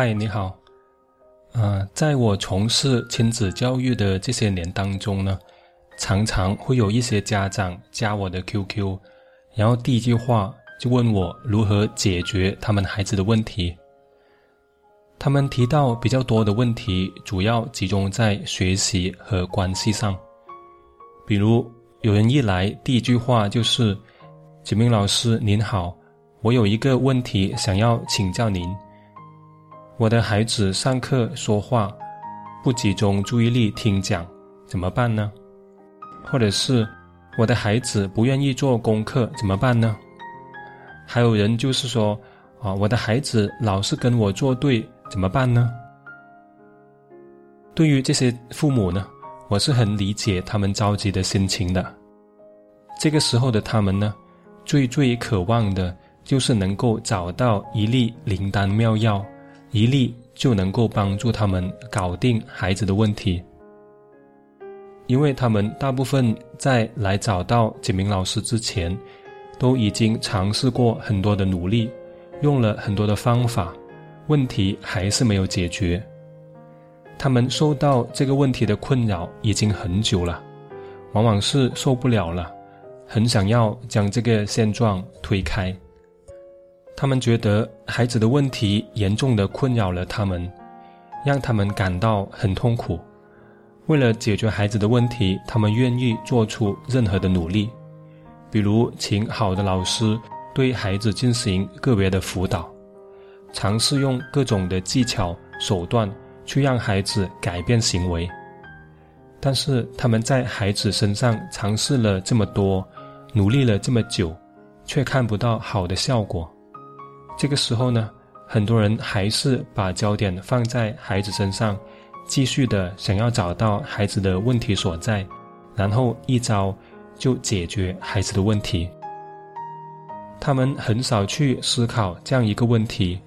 嗨，你好。呃，在我从事亲子教育的这些年当中呢，常常会有一些家长加我的 QQ，然后第一句话就问我如何解决他们孩子的问题。他们提到比较多的问题，主要集中在学习和关系上。比如，有人一来，第一句话就是：“景明老师您好，我有一个问题想要请教您。”我的孩子上课说话不集中注意力听讲，怎么办呢？或者是我的孩子不愿意做功课，怎么办呢？还有人就是说啊，我的孩子老是跟我作对，怎么办呢？对于这些父母呢，我是很理解他们着急的心情的。这个时候的他们呢，最最渴望的就是能够找到一粒灵丹妙药。一粒就能够帮助他们搞定孩子的问题，因为他们大部分在来找到简明老师之前，都已经尝试过很多的努力，用了很多的方法，问题还是没有解决。他们受到这个问题的困扰已经很久了，往往是受不了了，很想要将这个现状推开。他们觉得孩子的问题严重的困扰了他们，让他们感到很痛苦。为了解决孩子的问题，他们愿意做出任何的努力，比如请好的老师对孩子进行个别的辅导，尝试用各种的技巧手段去让孩子改变行为。但是他们在孩子身上尝试了这么多，努力了这么久，却看不到好的效果。这个时候呢，很多人还是把焦点放在孩子身上，继续的想要找到孩子的问题所在，然后一招就解决孩子的问题。他们很少去思考这样一个问题：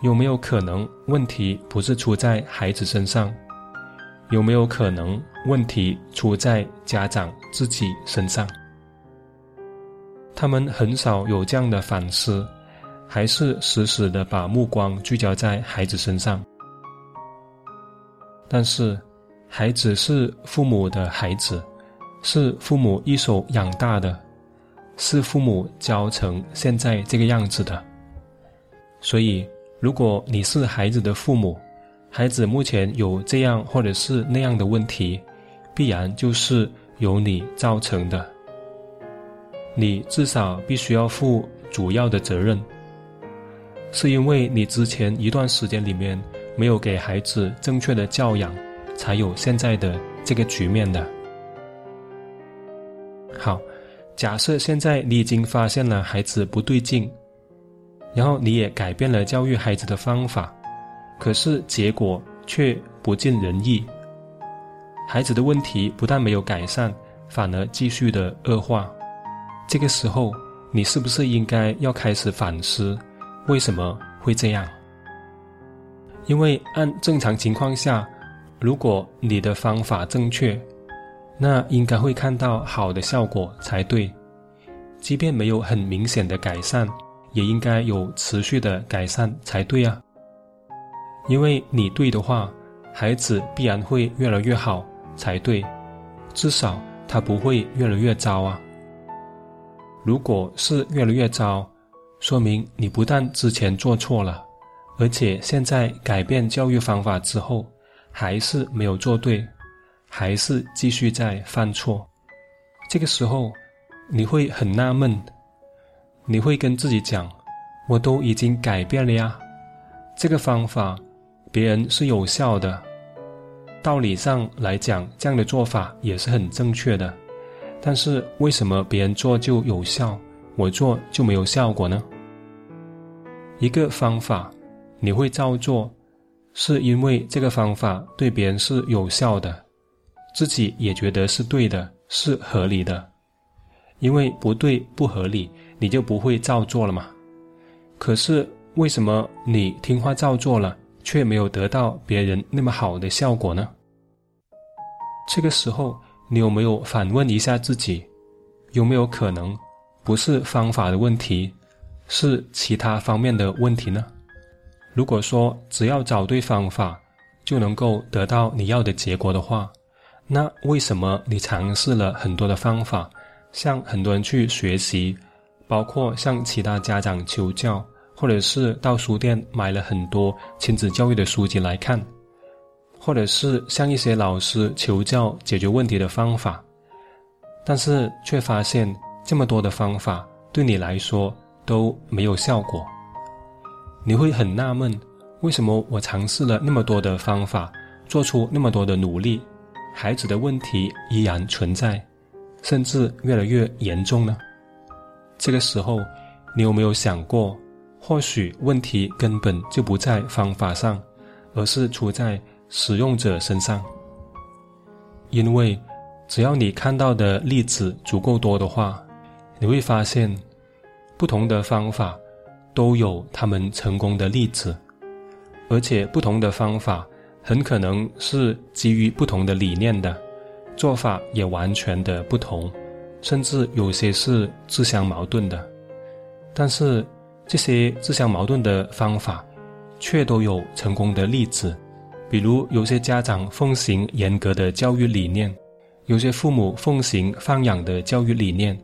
有没有可能问题不是出在孩子身上？有没有可能问题出在家长自己身上？他们很少有这样的反思。还是死死的把目光聚焦在孩子身上，但是，孩子是父母的孩子，是父母一手养大的，是父母教成现在这个样子的。所以，如果你是孩子的父母，孩子目前有这样或者是那样的问题，必然就是由你造成的。你至少必须要负主要的责任。是因为你之前一段时间里面没有给孩子正确的教养，才有现在的这个局面的。好，假设现在你已经发现了孩子不对劲，然后你也改变了教育孩子的方法，可是结果却不尽人意，孩子的问题不但没有改善，反而继续的恶化。这个时候，你是不是应该要开始反思？为什么会这样？因为按正常情况下，如果你的方法正确，那应该会看到好的效果才对。即便没有很明显的改善，也应该有持续的改善才对啊。因为你对的话，孩子必然会越来越好才对，至少他不会越来越糟啊。如果是越来越糟，说明你不但之前做错了，而且现在改变教育方法之后，还是没有做对，还是继续在犯错。这个时候，你会很纳闷，你会跟自己讲：“我都已经改变了呀，这个方法别人是有效的，道理上来讲，这样的做法也是很正确的。但是为什么别人做就有效，我做就没有效果呢？”一个方法，你会照做，是因为这个方法对别人是有效的，自己也觉得是对的，是合理的。因为不对不合理，你就不会照做了嘛。可是为什么你听话照做了，却没有得到别人那么好的效果呢？这个时候，你有没有反问一下自己，有没有可能不是方法的问题？是其他方面的问题呢？如果说只要找对方法就能够得到你要的结果的话，那为什么你尝试了很多的方法，向很多人去学习，包括向其他家长求教，或者是到书店买了很多亲子教育的书籍来看，或者是向一些老师求教解决问题的方法，但是却发现这么多的方法对你来说都没有效果。你会很纳闷，为什么我尝试了那么多的方法，做出那么多的努力，孩子的问题依然存在，甚至越来越严重呢？这个时候，你有没有想过，或许问题根本就不在方法上，而是出在使用者身上？因为，只要你看到的例子足够多的话，你会发现，不同的方法。都有他们成功的例子，而且不同的方法很可能是基于不同的理念的，做法也完全的不同，甚至有些是自相矛盾的。但是这些自相矛盾的方法，却都有成功的例子。比如有些家长奉行严格的教育理念，有些父母奉行放养的教育理念，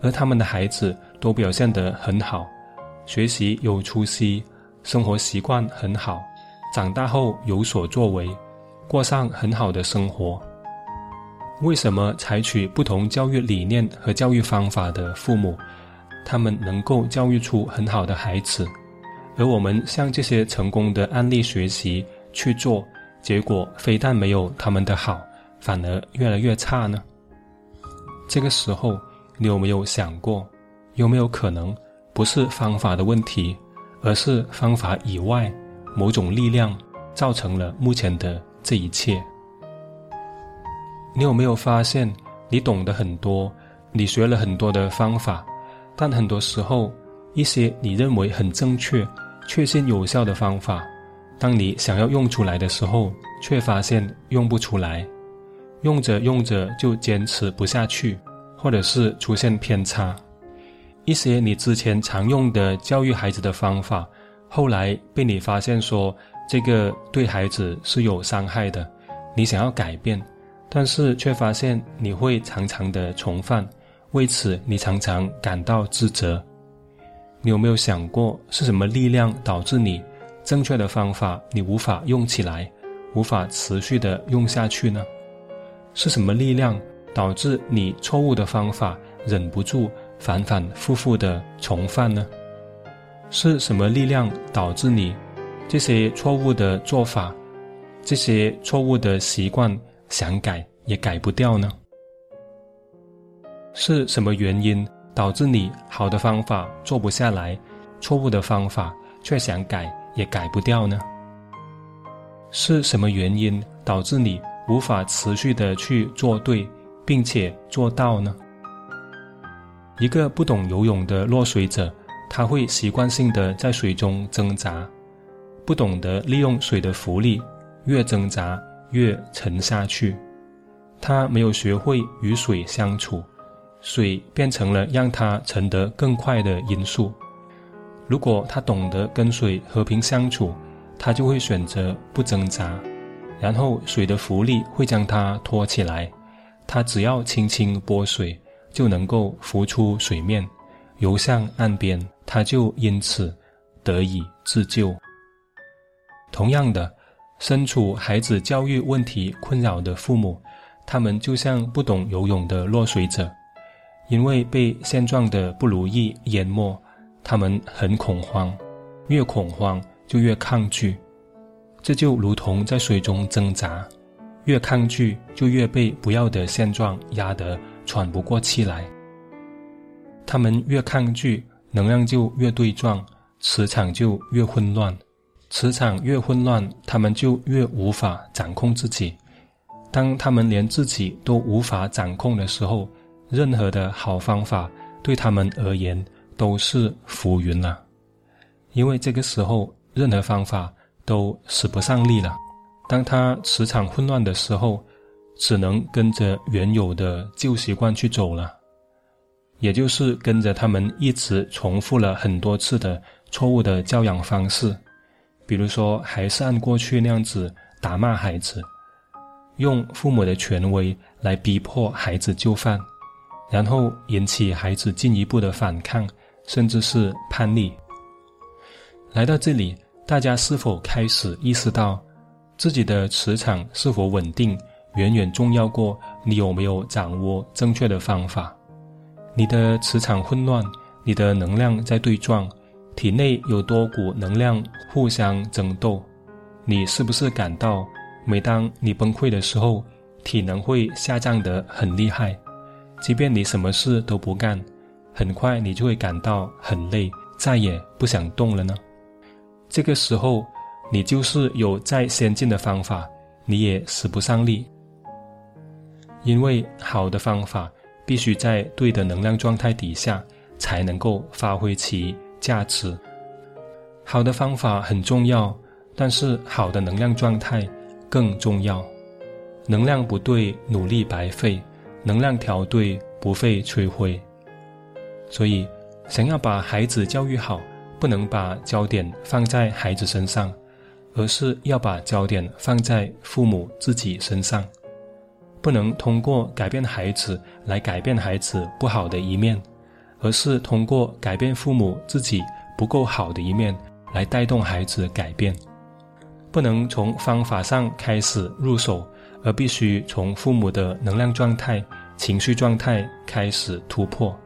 而他们的孩子都表现得很好。学习有出息，生活习惯很好，长大后有所作为，过上很好的生活。为什么采取不同教育理念和教育方法的父母，他们能够教育出很好的孩子，而我们向这些成功的案例学习去做，结果非但没有他们的好，反而越来越差呢？这个时候，你有没有想过，有没有可能？不是方法的问题，而是方法以外某种力量造成了目前的这一切。你有没有发现，你懂得很多，你学了很多的方法，但很多时候，一些你认为很正确、确信有效的方法，当你想要用出来的时候，却发现用不出来，用着用着就坚持不下去，或者是出现偏差。一些你之前常用的教育孩子的方法，后来被你发现说这个对孩子是有伤害的，你想要改变，但是却发现你会常常的重犯，为此你常常感到自责。你有没有想过是什么力量导致你正确的方法你无法用起来，无法持续的用下去呢？是什么力量导致你错误的方法忍不住？反反复复的重犯呢？是什么力量导致你这些错误的做法、这些错误的习惯想改也改不掉呢？是什么原因导致你好的方法做不下来，错误的方法却想改也改不掉呢？是什么原因导致你无法持续的去做对，并且做到呢？一个不懂游泳的落水者，他会习惯性的在水中挣扎，不懂得利用水的浮力，越挣扎越沉下去。他没有学会与水相处，水变成了让他沉得更快的因素。如果他懂得跟水和平相处，他就会选择不挣扎，然后水的浮力会将他托起来，他只要轻轻拨水。就能够浮出水面，游向岸边，他就因此得以自救。同样的，身处孩子教育问题困扰的父母，他们就像不懂游泳的落水者，因为被现状的不如意淹没，他们很恐慌，越恐慌就越抗拒，这就如同在水中挣扎，越抗拒就越被不要的现状压得。喘不过气来，他们越抗拒，能量就越对撞，磁场就越混乱。磁场越混乱，他们就越无法掌控自己。当他们连自己都无法掌控的时候，任何的好方法对他们而言都是浮云了。因为这个时候，任何方法都使不上力了。当他磁场混乱的时候。只能跟着原有的旧习惯去走了，也就是跟着他们一直重复了很多次的错误的教养方式，比如说还是按过去那样子打骂孩子，用父母的权威来逼迫孩子就范，然后引起孩子进一步的反抗，甚至是叛逆。来到这里，大家是否开始意识到，自己的磁场是否稳定，远远重要过你有没有掌握正确的方法？你的磁场混乱，你的能量在对撞，体内有多股能量互相争斗，你是不是感到，每当你崩溃的时候，体能会下降得很厉害？即便你什么事都不干，很快你就会感到很累，再也不想动了呢？这个时候，你就是有再先进的方法，你也使不上力。因为好的方法必须在对的能量状态底下，才能够发挥其价值。好的方法很重要，但是好的能量状态更重要。能量不对，努力白费；能量调对，不费吹灰。所以，想要把孩子教育好。不能把焦点放在孩子身上，而是要把焦点放在父母自己身上。不能通过改变孩子来改变孩子不好的一面，而是通过改变父母自己不够好的一面来带动孩子改变。不能从方法上开始入手，而必须从父母的能量状态、情绪状态开始突破。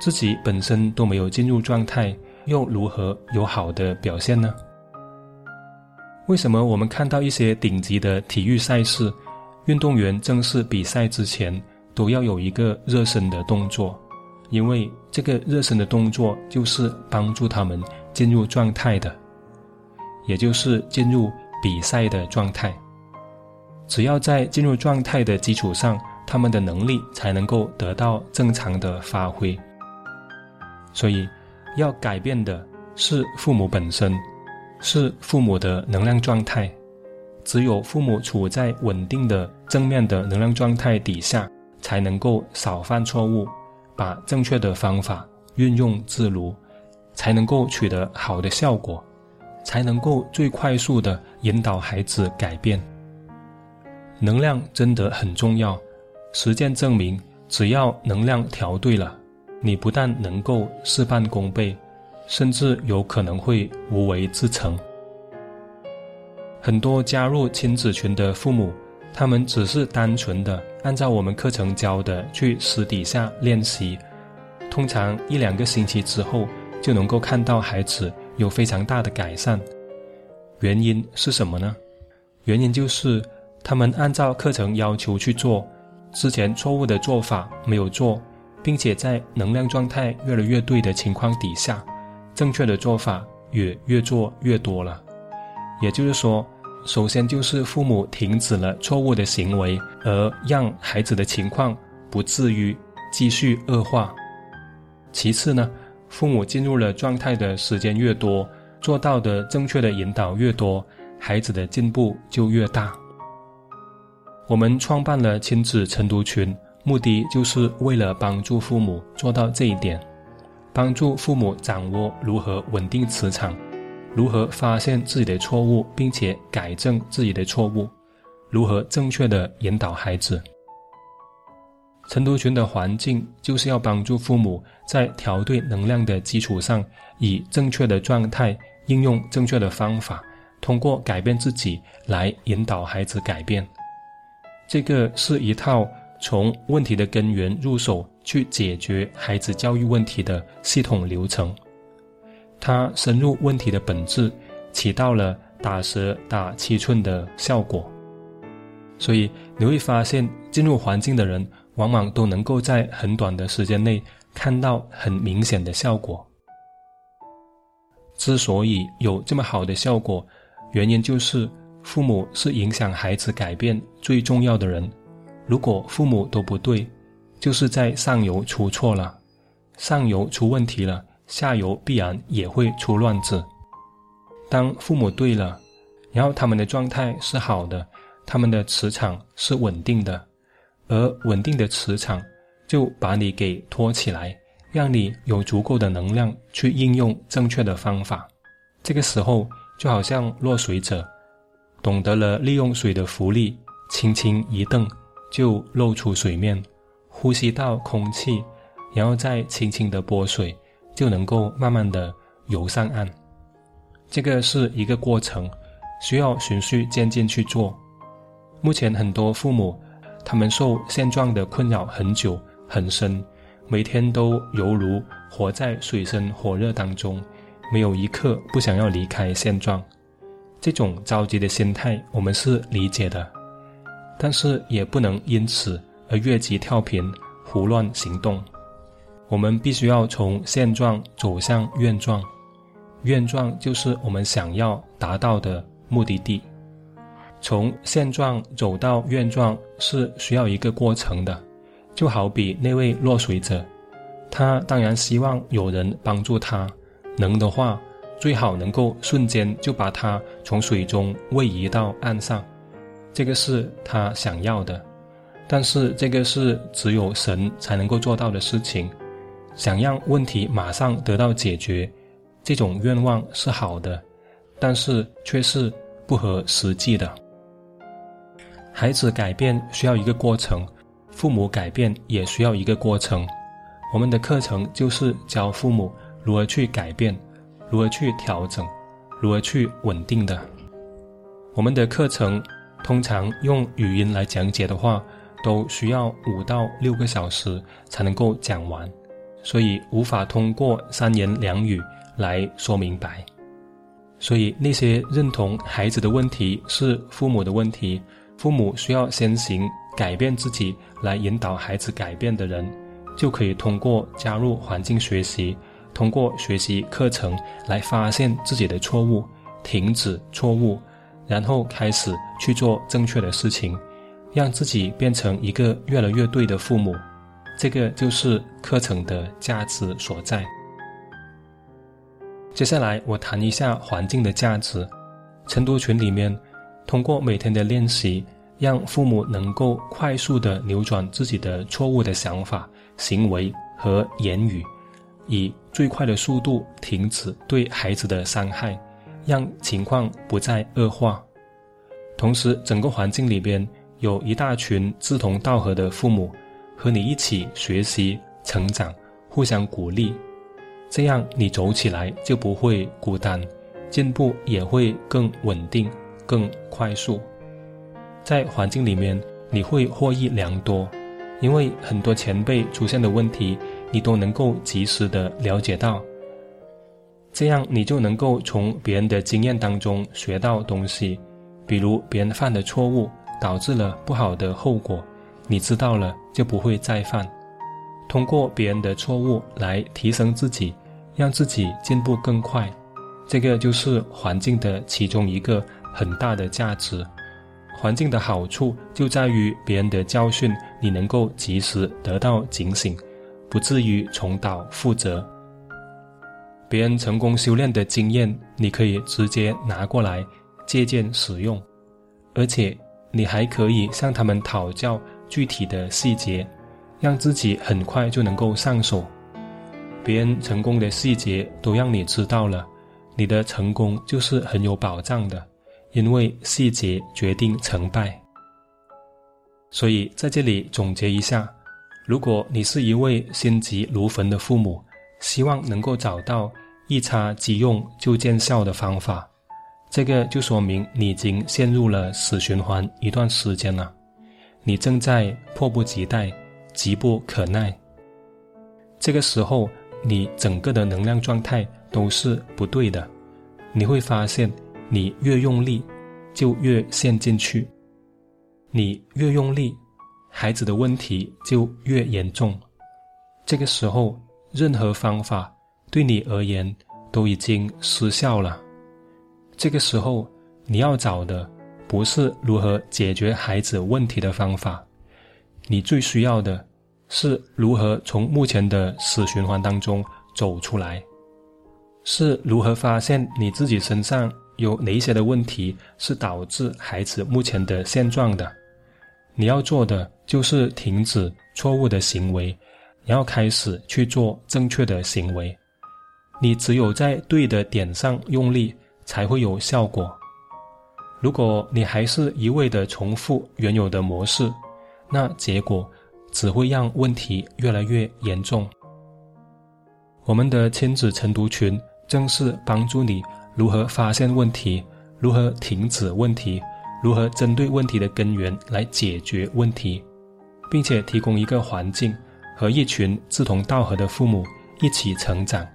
自己本身都没有进入状态。又如何有好的表现呢？为什么我们看到一些顶级的体育赛事，运动员正式比赛之前都要有一个热身的动作？因为这个热身的动作就是帮助他们进入状态的，也就是进入比赛的状态。只要在进入状态的基础上，他们的能力才能够得到正常的发挥。所以。要改变的是父母本身，是父母的能量状态。只有父母处在稳定的正面的能量状态底下，才能够少犯错误，把正确的方法运用自如，才能够取得好的效果，才能够最快速的引导孩子改变。能量真的很重要，实践证明，只要能量调对了。你不但能够事半功倍，甚至有可能会无为自成。很多加入亲子群的父母，他们只是单纯的按照我们课程教的去私底下练习，通常一两个星期之后就能够看到孩子有非常大的改善。原因是什么呢？原因就是他们按照课程要求去做，之前错误的做法没有做。并且在能量状态越来越对的情况底下，正确的做法也越做越多了。也就是说，首先就是父母停止了错误的行为，而让孩子的情况不至于继续恶化。其次呢，父母进入了状态的时间越多，做到的正确的引导越多，孩子的进步就越大。我们创办了亲子晨读群。目的就是为了帮助父母做到这一点，帮助父母掌握如何稳定磁场，如何发现自己的错误并且改正自己的错误，如何正确的引导孩子。晨读群的环境就是要帮助父母在调对能量的基础上，以正确的状态应用正确的方法，通过改变自己来引导孩子改变。这个是一套。从问题的根源入手去解决孩子教育问题的系统流程，它深入问题的本质，起到了打蛇打七寸的效果。所以你会发现，进入环境的人往往都能够在很短的时间内看到很明显的效果。之所以有这么好的效果，原因就是父母是影响孩子改变最重要的人。如果父母都不对，就是在上游出错了，上游出问题了，下游必然也会出乱子。当父母对了，然后他们的状态是好的，他们的磁场是稳定的，而稳定的磁场就把你给托起来，让你有足够的能量去应用正确的方法。这个时候，就好像落水者，懂得了利用水的浮力，轻轻一蹬就露出水面，呼吸到空气，然后再轻轻的拨水，就能够慢慢的游上岸。这个是一个过程，需要循序渐进去做。目前很多父母，他们受现状的困扰很久很深，每天都犹如活在水深火热当中。没有一刻不想要离开现状，这种着急的心态我们是理解的，但是也不能因此而越级跳频、胡乱行动。我们必须要从现状走向愿状，愿状就是我们想要达到的目的地。从现状走到愿状是需要一个过程的，就好比那位落水者，他当然希望有人帮助他。能的话，最好能够瞬间就把他从水中位移到岸上，这个是他想要的。但是这个是只有神才能够做到的事情。想让问题马上得到解决，这种愿望是好的，但是却是不合实际的。孩子改变需要一个过程，父母改变也需要一个过程。我们的课程就是教父母。如何去改变？如何去调整？如何去稳定的？我们的课程通常用语音来讲解的话，都需要五到六个小时才能够讲完，所以无法通过三言两语来说明白。所以那些认同孩子的问题是父母的问题，父母需要先行改变自己来引导孩子改变的人，就可以通过加入环境学习。通过学习课程来发现自己的错误，停止错误，然后开始去做正确的事情，让自己变成一个越来越对的父母。这个就是课程的价值所在。接下来我谈一下环境的价值。晨读群里面，通过每天的练习，让父母能够快速的扭转自己的错误的想法、行为和言语。以最快的速度停止对孩子的伤害，让情况不再恶化。同时，整个环境里边有一大群志同道合的父母，和你一起学习成长，互相鼓励，这样你走起来就不会孤单，进步也会更稳定、更快速。在环境里面，你会获益良多，因为很多前辈出现的问题。你都能够及时的了解到，这样你就能够从别人的经验当中学到东西，比如别人犯的错误导致了不好的后果，你知道了就不会再犯。通过别人的错误来提升自己，让自己进步更快，这个就是环境的其中一个很大的价值。环境的好处就在于别人的教训，你能够及时得到警醒。不至于重蹈覆辙。别人成功修炼的经验，你可以直接拿过来借鉴使用，而且你还可以向他们讨教具体的细节，让自己很快就能够上手。别人成功的细节都让你知道了，你的成功就是很有保障的，因为细节决定成败。所以在这里总结一下。如果你是一位心急如焚的父母，希望能够找到一插即用就见效的方法，这个就说明你已经陷入了死循环一段时间了，你正在迫不及待、急不可耐。这个时候，你整个的能量状态都是不对的，你会发现，你越用力，就越陷进去，你越用力。孩子的问题就越严重，这个时候任何方法对你而言都已经失效了。这个时候你要找的不是如何解决孩子问题的方法，你最需要的是如何从目前的死循环当中走出来，是如何发现你自己身上有哪一些的问题是导致孩子目前的现状的。你要做的就是停止错误的行为，然后开始去做正确的行为。你只有在对的点上用力，才会有效果。如果你还是一味的重复原有的模式，那结果只会让问题越来越严重。我们的亲子晨读群正是帮助你如何发现问题，如何停止问题，如何针对问题的根源来解决问题，并且提供一个环境和一群志同道合的父母一起成长，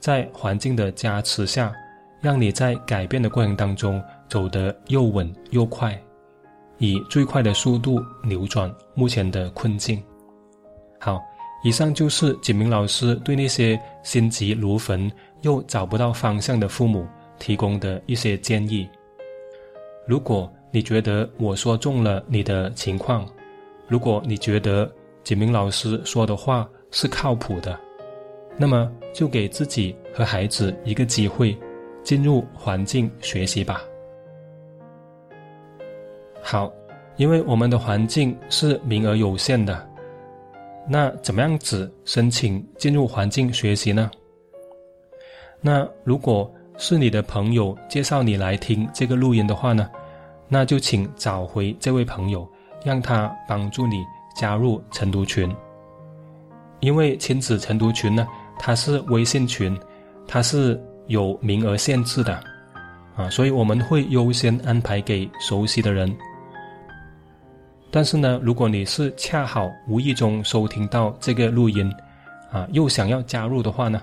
在环境的加持下，让你在改变的过程当中。走得又稳又快，以最快的速度扭转目前的困境。好，以上就是景明老师对那些心急如焚又找不到方向的父母提供的一些建议。如果你觉得我说中了你的情况，如果你觉得景明老师说的话是靠谱的，那么就给自己和孩子一个机会，进入环境学习吧。好，因为我们的环境是名额有限的，那怎么样子申请进入环境学习呢？那如果是你的朋友介绍你来听这个录音的话呢，那就请找回这位朋友，让他帮助你加入晨读群。因为亲子晨读群呢，它是微信群，它是有名额限制的，啊，所以我们会优先安排给熟悉的人。但是呢，如果你是恰好无意中收听到这个录音，啊，又想要加入的话呢，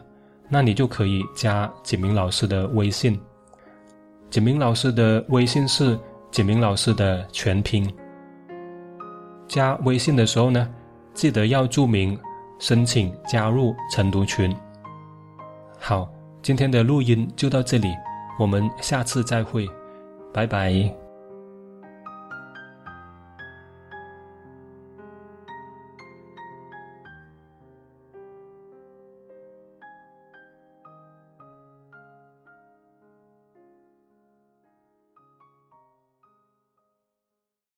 那你就可以加简明老师的微信。简明老师的微信是简明老师的全拼。加微信的时候呢，记得要注明申请加入晨读群。好，今天的录音就到这里，我们下次再会，拜拜。